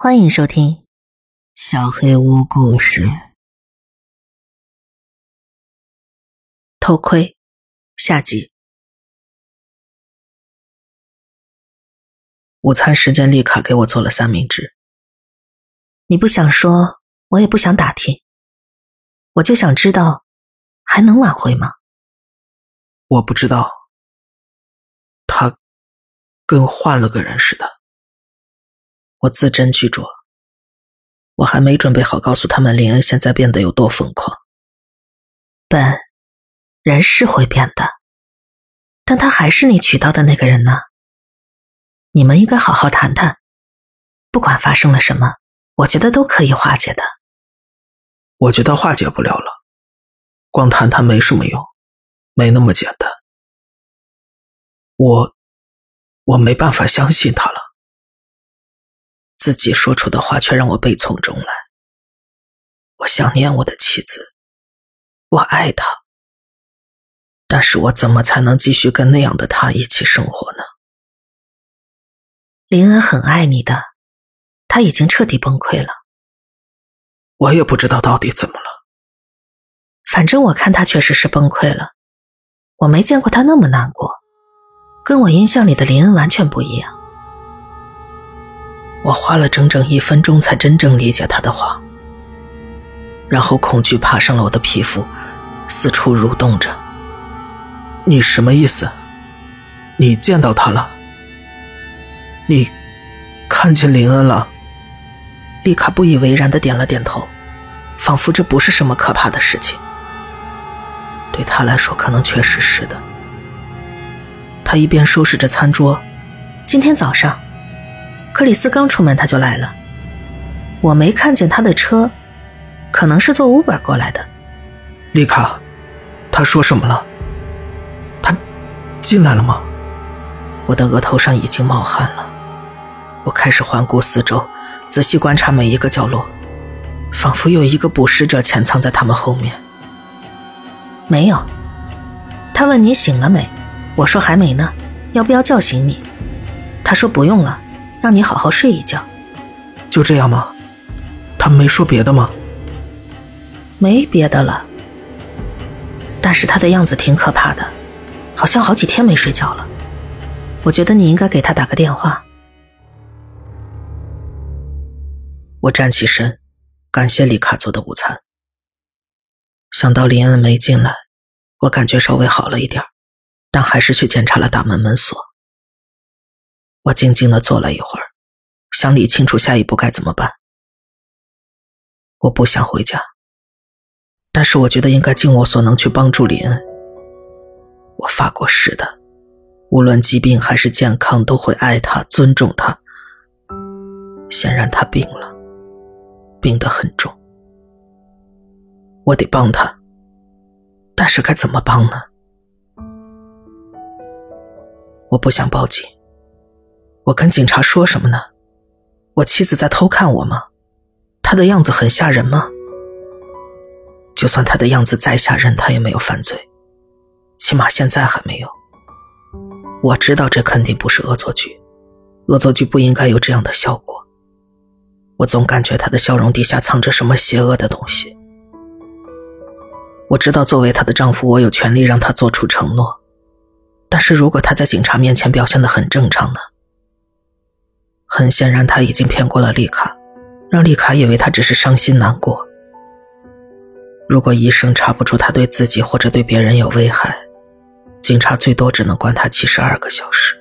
欢迎收听《小黑屋故事》。偷窥下集。午餐时间，丽卡给我做了三明治。你不想说，我也不想打听，我就想知道，还能挽回吗？我不知道，他跟换了个人似的。我字斟句酌，我还没准备好告诉他们林恩现在变得有多疯狂。本，人是会变的，但他还是你娶到的那个人呢。你们应该好好谈谈，不管发生了什么，我觉得都可以化解的。我觉得化解不了了，光谈谈没什么用，没那么简单。我，我没办法相信他了。自己说出的话却让我悲从中来。我想念我的妻子，我爱她，但是我怎么才能继续跟那样的她一起生活呢？林恩很爱你的，他已经彻底崩溃了。我也不知道到底怎么了，反正我看他确实是崩溃了。我没见过他那么难过，跟我印象里的林恩完全不一样。我花了整整一分钟才真正理解他的话，然后恐惧爬上了我的皮肤，四处蠕动着。你什么意思？你见到他了？你看见林恩了？丽卡不以为然的点了点头，仿佛这不是什么可怕的事情。对他来说，可能确实是的。他一边收拾着餐桌，今天早上。克里斯刚出门，他就来了。我没看见他的车，可能是坐 Uber 过来的。丽卡，他说什么了？他进来了吗？我的额头上已经冒汗了。我开始环顾四周，仔细观察每一个角落，仿佛有一个捕食者潜藏在他们后面。没有。他问你醒了没？我说还没呢。要不要叫醒你？他说不用了。让你好好睡一觉，就这样吗？他没说别的吗？没别的了。但是他的样子挺可怕的，好像好几天没睡觉了。我觉得你应该给他打个电话。我站起身，感谢丽卡做的午餐。想到林恩没进来，我感觉稍微好了一点，但还是去检查了大门门锁。我静静的坐了一会儿，想理清楚下一步该怎么办。我不想回家，但是我觉得应该尽我所能去帮助李恩。我发过誓的，无论疾病还是健康，都会爱他、尊重他。显然他病了，病得很重，我得帮他，但是该怎么帮呢？我不想报警。我跟警察说什么呢？我妻子在偷看我吗？她的样子很吓人吗？就算她的样子再吓人，她也没有犯罪，起码现在还没有。我知道这肯定不是恶作剧，恶作剧不应该有这样的效果。我总感觉她的笑容底下藏着什么邪恶的东西。我知道作为她的丈夫，我有权利让她做出承诺，但是如果她在警察面前表现的很正常呢？很显然，他已经骗过了丽卡，让丽卡以为他只是伤心难过。如果医生查不出他对自己或者对别人有危害，警察最多只能关他七十二个小时。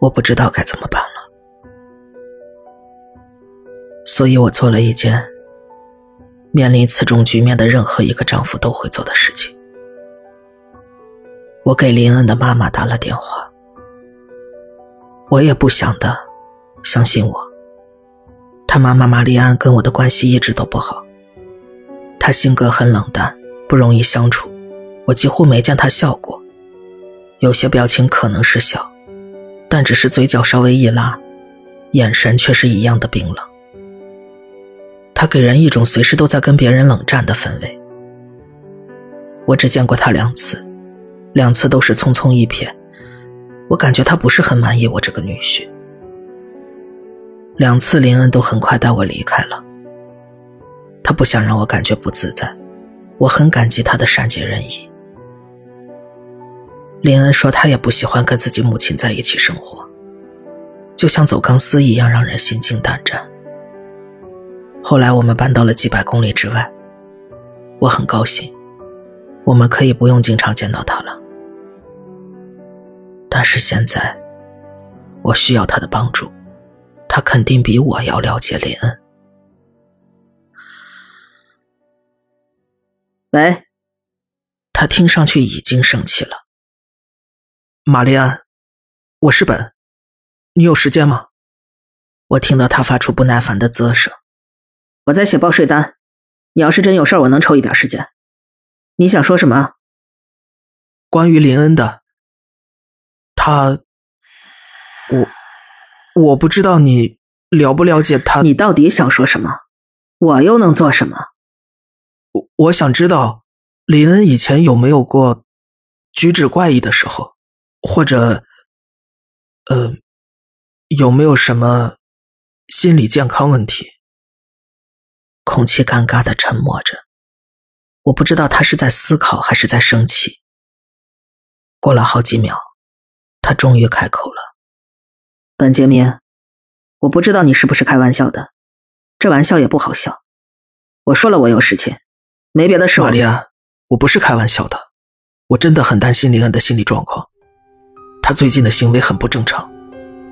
我不知道该怎么办了，所以我做了一件面临此种局面的任何一个丈夫都会做的事情。我给林恩的妈妈打了电话，我也不想的，相信我。他妈妈玛丽安跟我的关系一直都不好，她性格很冷淡，不容易相处，我几乎没见她笑过。有些表情可能是笑，但只是嘴角稍微一拉，眼神却是一样的冰冷。她给人一种随时都在跟别人冷战的氛围。我只见过她两次。两次都是匆匆一瞥，我感觉他不是很满意我这个女婿。两次林恩都很快带我离开了，他不想让我感觉不自在，我很感激他的善解人意。林恩说他也不喜欢跟自己母亲在一起生活，就像走钢丝一样让人心惊胆战。后来我们搬到了几百公里之外，我很高兴，我们可以不用经常见到他了。但是现在，我需要他的帮助。他肯定比我要了解林恩。喂，他听上去已经生气了。玛丽安，我是本，你有时间吗？我听到他发出不耐烦的啧声。我在写报税单，你要是真有事我能抽一点时间。你想说什么？关于林恩的，他，我。我不知道你了不了解他。你到底想说什么？我又能做什么？我我想知道，林恩以前有没有过举止怪异的时候，或者，呃，有没有什么心理健康问题？空气尴尬的沉默着，我不知道他是在思考还是在生气。过了好几秒，他终于开口了。本杰明，我不知道你是不是开玩笑的，这玩笑也不好笑。我说了，我有事情，没别的事。玛丽安，我不是开玩笑的，我真的很担心林恩的心理状况，他最近的行为很不正常，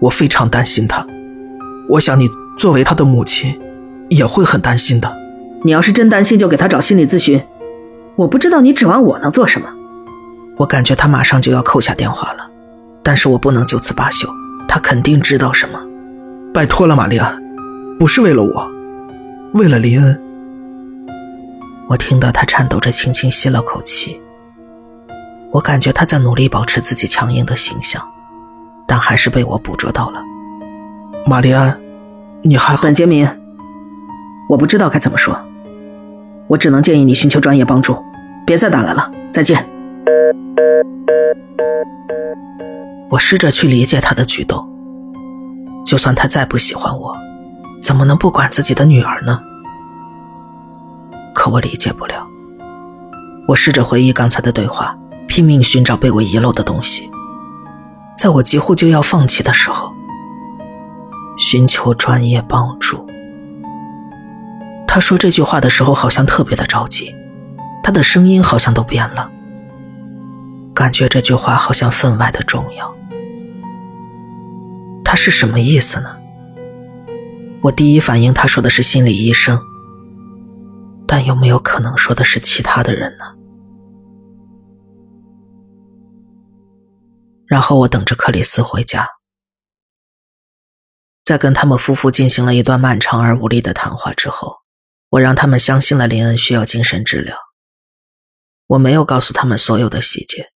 我非常担心他。我想你作为他的母亲，也会很担心的。你要是真担心，就给他找心理咨询。我不知道你指望我能做什么。我感觉他马上就要扣下电话了，但是我不能就此罢休。他肯定知道什么，拜托了，玛丽安，不是为了我，为了林恩。我听到他颤抖着轻轻吸了口气，我感觉他在努力保持自己强硬的形象，但还是被我捕捉到了。玛丽安，你还本杰明，我不知道该怎么说，我只能建议你寻求专业帮助，别再打来了，再见。我试着去理解他的举动。就算他再不喜欢我，怎么能不管自己的女儿呢？可我理解不了。我试着回忆刚才的对话，拼命寻找被我遗漏的东西。在我几乎就要放弃的时候，寻求专业帮助。他说这句话的时候好像特别的着急，他的声音好像都变了，感觉这句话好像分外的重要。他是什么意思呢？我第一反应他说的是心理医生，但有没有可能说的是其他的人呢？然后我等着克里斯回家，在跟他们夫妇进行了一段漫长而无力的谈话之后，我让他们相信了林恩需要精神治疗。我没有告诉他们所有的细节，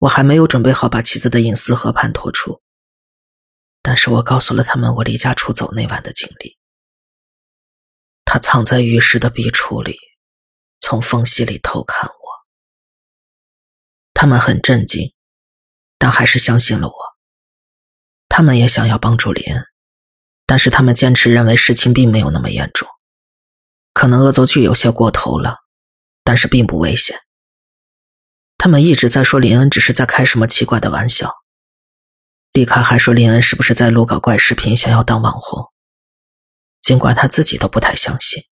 我还没有准备好把妻子的隐私和盘托出。但是我告诉了他们我离家出走那晚的经历。他藏在浴室的壁橱里，从缝隙里偷看我。他们很震惊，但还是相信了我。他们也想要帮助林恩，但是他们坚持认为事情并没有那么严重，可能恶作剧有些过头了，但是并不危险。他们一直在说林恩只是在开什么奇怪的玩笑。丽卡还说林恩是不是在录搞怪视频，想要当网红？尽管他自己都不太相信。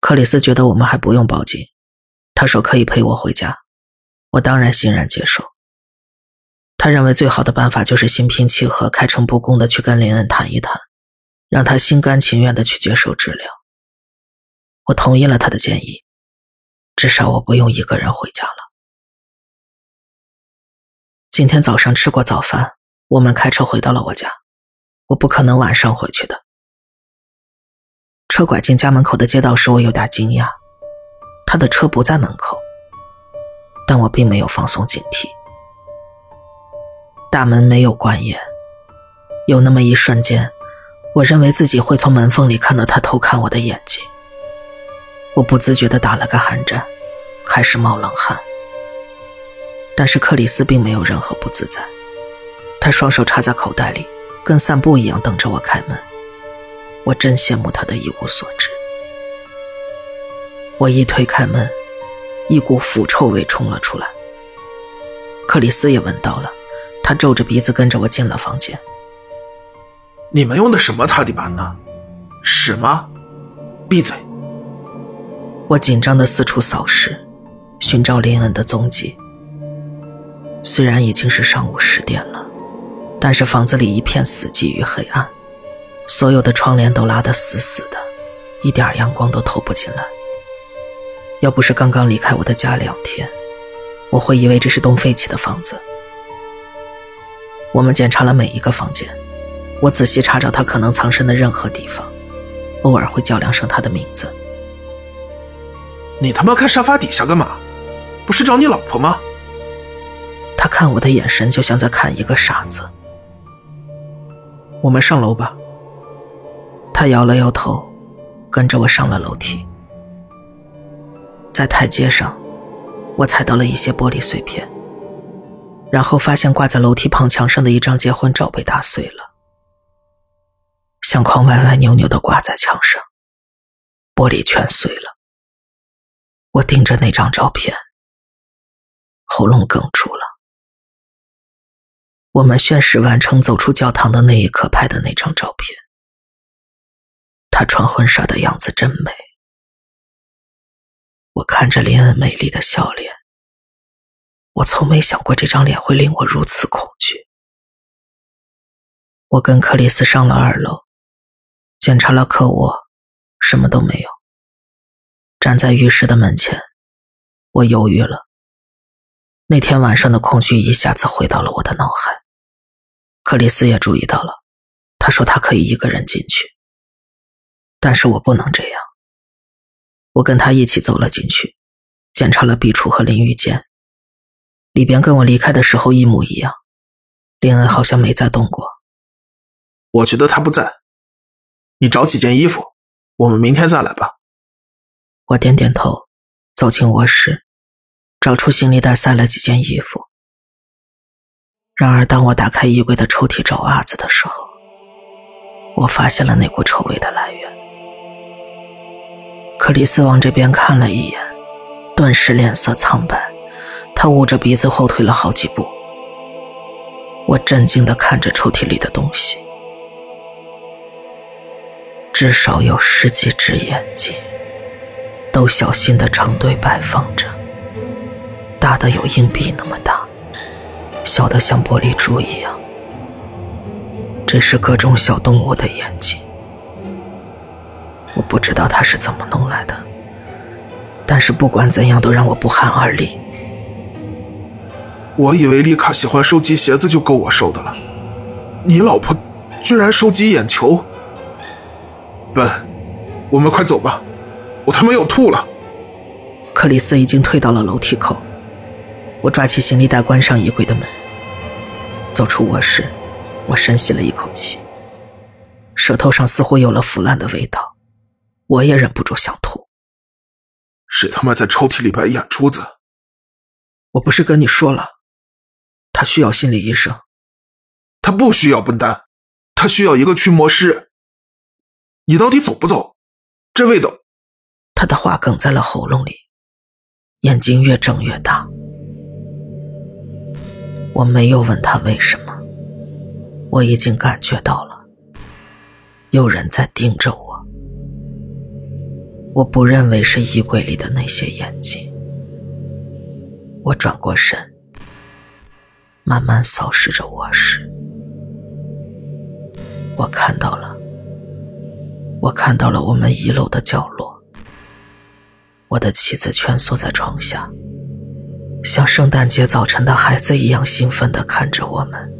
克里斯觉得我们还不用报警，他说可以陪我回家，我当然欣然接受。他认为最好的办法就是心平气和、开诚布公的去跟林恩谈一谈，让他心甘情愿的去接受治疗。我同意了他的建议，至少我不用一个人回家了。今天早上吃过早饭，我们开车回到了我家。我不可能晚上回去的。车拐进家门口的街道时，我有点惊讶，他的车不在门口，但我并没有放松警惕。大门没有关严，有那么一瞬间，我认为自己会从门缝里看到他偷看我的眼睛。我不自觉地打了个寒战，开始冒冷汗。但是克里斯并没有任何不自在，他双手插在口袋里，跟散步一样等着我开门。我真羡慕他的一无所知。我一推开门，一股腐臭味冲了出来。克里斯也闻到了，他皱着鼻子跟着我进了房间。你们用的什么擦地板呢？屎吗？闭嘴！我紧张的四处扫视，寻找林恩的踪迹。虽然已经是上午十点了，但是房子里一片死寂与黑暗，所有的窗帘都拉得死死的，一点阳光都透不进来。要不是刚刚离开我的家两天，我会以为这是栋废弃的房子。我们检查了每一个房间，我仔细查找他可能藏身的任何地方，偶尔会叫两声他的名字。你他妈看沙发底下干嘛？不是找你老婆吗？看我的眼神就像在看一个傻子。我们上楼吧。他摇了摇头，跟着我上了楼梯。在台阶上，我踩到了一些玻璃碎片，然后发现挂在楼梯旁墙上的一张结婚照被打碎了，相框歪歪扭扭的挂在墙上，玻璃全碎了。我盯着那张照片，喉咙哽住了。我们宣誓完成走出教堂的那一刻拍的那张照片，她穿婚纱的样子真美。我看着林恩美丽的笑脸，我从没想过这张脸会令我如此恐惧。我跟克里斯上了二楼，检查了客卧，什么都没有。站在浴室的门前，我犹豫了。那天晚上的恐惧一下子回到了我的脑海。克里斯也注意到了，他说他可以一个人进去，但是我不能这样。我跟他一起走了进去，检查了壁橱和淋浴间，里边跟我离开的时候一模一样，林恩好像没再动过。我觉得他不在，你找几件衣服，我们明天再来吧。我点点头，走进卧室，找出行李袋塞了几件衣服。然而，当我打开衣柜的抽屉找袜子的时候，我发现了那股臭味的来源。克里斯往这边看了一眼，顿时脸色苍白，他捂着鼻子后退了好几步。我震惊的看着抽屉里的东西，至少有十几只眼睛，都小心的成对摆放着，大的有硬币那么大，小得像玻璃珠一样。这是各种小动物的眼睛。我不知道他是怎么弄来的，但是不管怎样都让我不寒而栗。我以为丽卡喜欢收集鞋子就够我受的了，你老婆居然收集眼球！笨，我们快走吧，我他妈要吐了。克里斯已经退到了楼梯口，我抓起行李袋，关上衣柜的门，走出卧室，我深吸了一口气，舌头上似乎有了腐烂的味道。我也忍不住想吐。谁他妈在抽屉里摆眼珠子？我不是跟你说了，他需要心理医生。他不需要笨蛋，他需要一个驱魔师。你到底走不走？这味道……他的话哽在了喉咙里，眼睛越睁越大。我没有问他为什么，我已经感觉到了，有人在盯着我。我不认为是衣柜里的那些眼睛。我转过身，慢慢扫视着卧室。我看到了，我看到了我们一楼的角落。我的妻子蜷缩在床下，像圣诞节早晨的孩子一样兴奋地看着我们。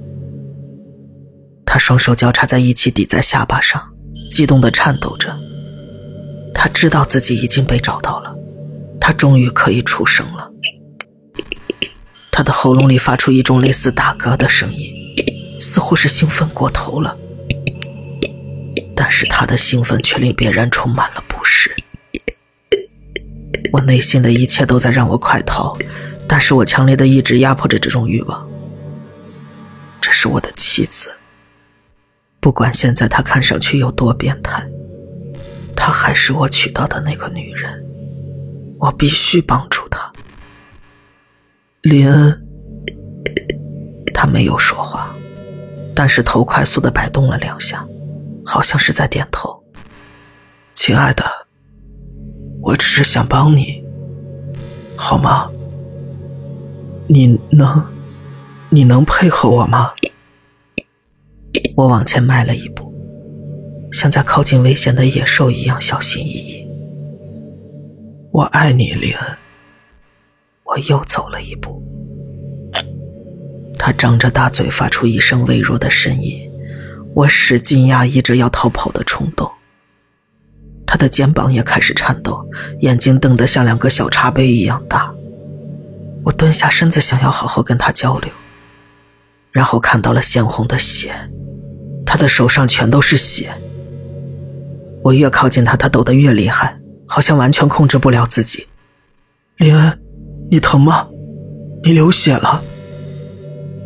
他双手交叉在一起，抵在下巴上，激动地颤抖着。他知道自己已经被找到了，他终于可以出声了。他的喉咙里发出一种类似打嗝的声音，似乎是兴奋过头了。但是他的兴奋却令别人充满了不适。我内心的一切都在让我快逃，但是我强烈的意志压迫着这种欲望。这是我的妻子，不管现在她看上去有多变态，她还是我娶到的那个女人。我必须帮助她。林恩，他没有说话，但是头快速的摆动了两下，好像是在点头。亲爱的，我只是想帮你，好吗？你能，你能配合我吗？我往前迈了一步，像在靠近危险的野兽一样小心翼翼。我爱你，林恩。我又走了一步，他张着大嘴，发出一声微弱的呻吟。我使劲压抑着要逃跑的冲动。他的肩膀也开始颤抖，眼睛瞪得像两个小茶杯一样大。我蹲下身子，想要好好跟他交流，然后看到了鲜红的血，他的手上全都是血。我越靠近他，他抖得越厉害，好像完全控制不了自己。林恩，你疼吗？你流血了。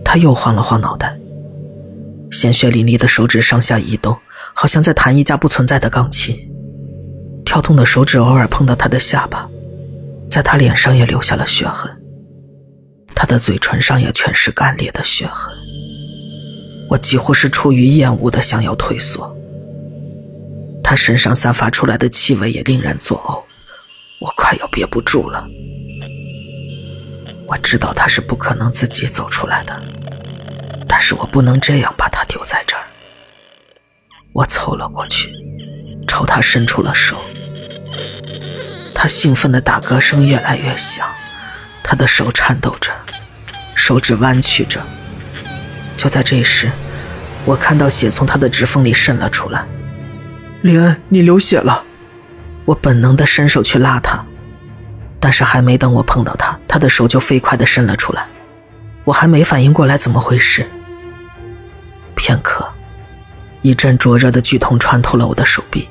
他又晃了晃脑袋，鲜血淋漓的手指上下移动，好像在弹一架不存在的钢琴。跳动的手指偶尔碰到他的下巴，在他脸上也留下了血痕。他的嘴唇上也全是干裂的血痕。我几乎是出于厌恶的想要退缩。他身上散发出来的气味也令人作呕，我快要憋不住了。我知道他是不可能自己走出来的，但是我不能这样把他丢在这儿。我凑了过去，朝他伸出了手。他兴奋的打嗝声越来越响，他的手颤抖着。手指弯曲着，就在这时，我看到血从他的指缝里渗了出来。林恩，你流血了！我本能的伸手去拉他，但是还没等我碰到他，他的手就飞快的伸了出来。我还没反应过来怎么回事，片刻，一阵灼热的剧痛穿透了我的手臂，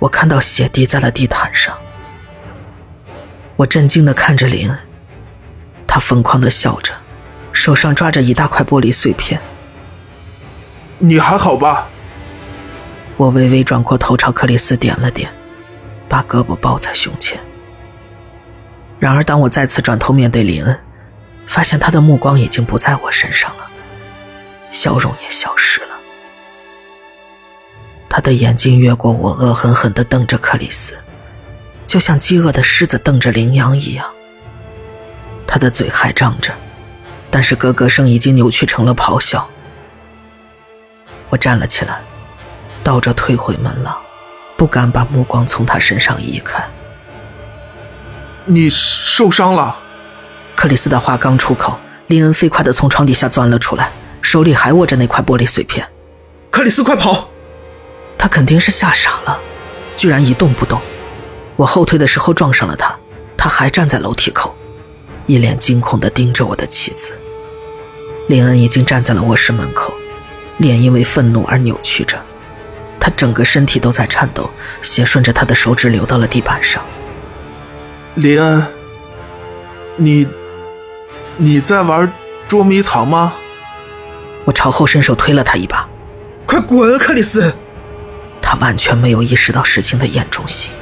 我看到血滴在了地毯上。我震惊的看着林恩。他疯狂的笑着，手上抓着一大块玻璃碎片。你还好吧？我微微转过头朝克里斯点了点，把胳膊抱在胸前。然而，当我再次转头面对林恩，发现他的目光已经不在我身上了，笑容也消失了。他的眼睛越过我，恶狠狠地瞪着克里斯，就像饥饿的狮子瞪着羚羊一样。他的嘴还张着，但是咯咯声已经扭曲成了咆哮。我站了起来，倒着退回门廊，不敢把目光从他身上移开。你受伤了？克里斯的话刚出口，林恩飞快地从床底下钻了出来，手里还握着那块玻璃碎片。克里斯，快跑！他肯定是吓傻了，居然一动不动。我后退的时候撞上了他，他还站在楼梯口。一脸惊恐地盯着我的妻子，林恩已经站在了卧室门口，脸因为愤怒而扭曲着，他整个身体都在颤抖，血顺着他的手指流到了地板上。林恩，你你在玩捉迷藏吗？我朝后伸手推了他一把，快滚，克里斯！他完全没有意识到事情的严重性。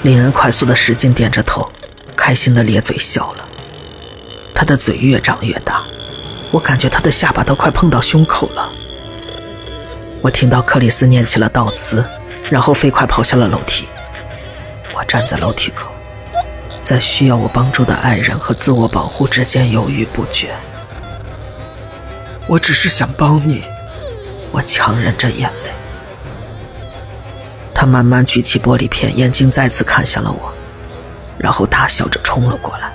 林恩快速的使劲点着头。开心的咧嘴笑了，他的嘴越长越大，我感觉他的下巴都快碰到胸口了。我听到克里斯念起了悼词，然后飞快跑下了楼梯。我站在楼梯口，在需要我帮助的爱人和自我保护之间犹豫不决。我只是想帮你，我强忍着眼泪。他慢慢举起玻璃片，眼睛再次看向了我。然后大笑着冲了过来。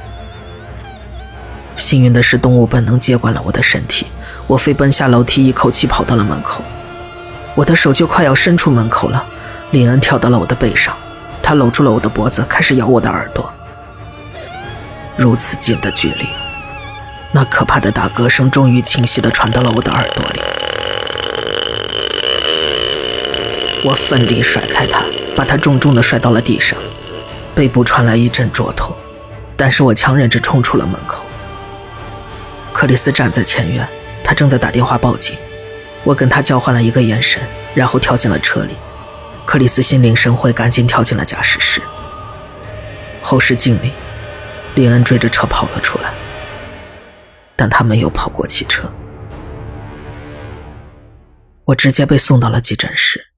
幸运的是，动物本能接管了我的身体，我飞奔下楼梯，一口气跑到了门口。我的手就快要伸出门口了，林恩跳到了我的背上，他搂住了我的脖子，开始咬我的耳朵。如此近的距离，那可怕的打嗝声终于清晰地传到了我的耳朵里。我奋力甩开他，把他重重地摔到了地上。背部传来一阵灼痛，但是我强忍着冲出了门口。克里斯站在前院，他正在打电话报警。我跟他交换了一个眼神，然后跳进了车里。克里斯心领神会，赶紧跳进了驾驶室。后视镜里，林恩追着车跑了出来，但他没有跑过汽车。我直接被送到了急诊室，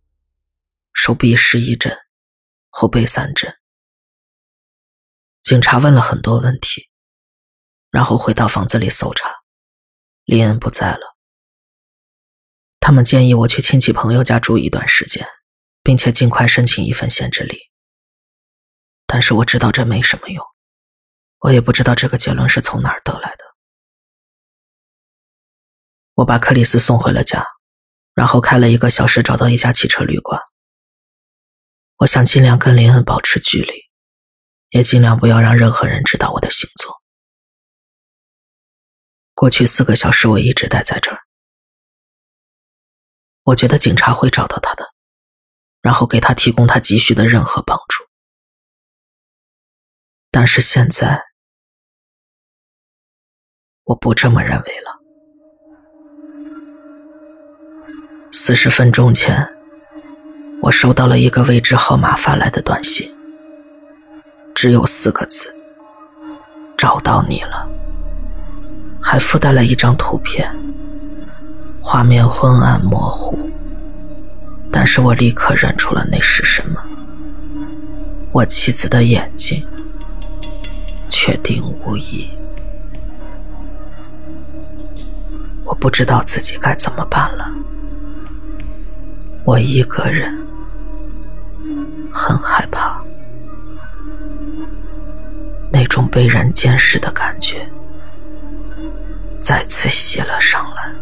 手臂失一针，后背三针。警察问了很多问题，然后回到房子里搜查。林恩不在了，他们建议我去亲戚朋友家住一段时间，并且尽快申请一份限制令。但是我知道这没什么用，我也不知道这个结论是从哪儿得来的。我把克里斯送回了家，然后开了一个小时找到一家汽车旅馆。我想尽量跟林恩保持距离。也尽量不要让任何人知道我的行踪。过去四个小时，我一直待在这儿。我觉得警察会找到他的，然后给他提供他急需的任何帮助。但是现在，我不这么认为了。四十分钟前，我收到了一个未知号码发来的短信。只有四个字：“找到你了。”还附带了一张图片，画面昏暗模糊，但是我立刻认出了那是什么。我妻子的眼睛，确定无疑。我不知道自己该怎么办了。我一个人，很害怕。那种被人监视的感觉再次袭了上来。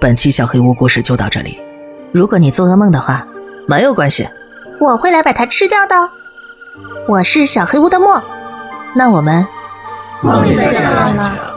本期小黑屋故事就到这里。如果你做噩梦的话，没有关系，我会来把它吃掉的。我是小黑屋的墨，那我们梦里再见了。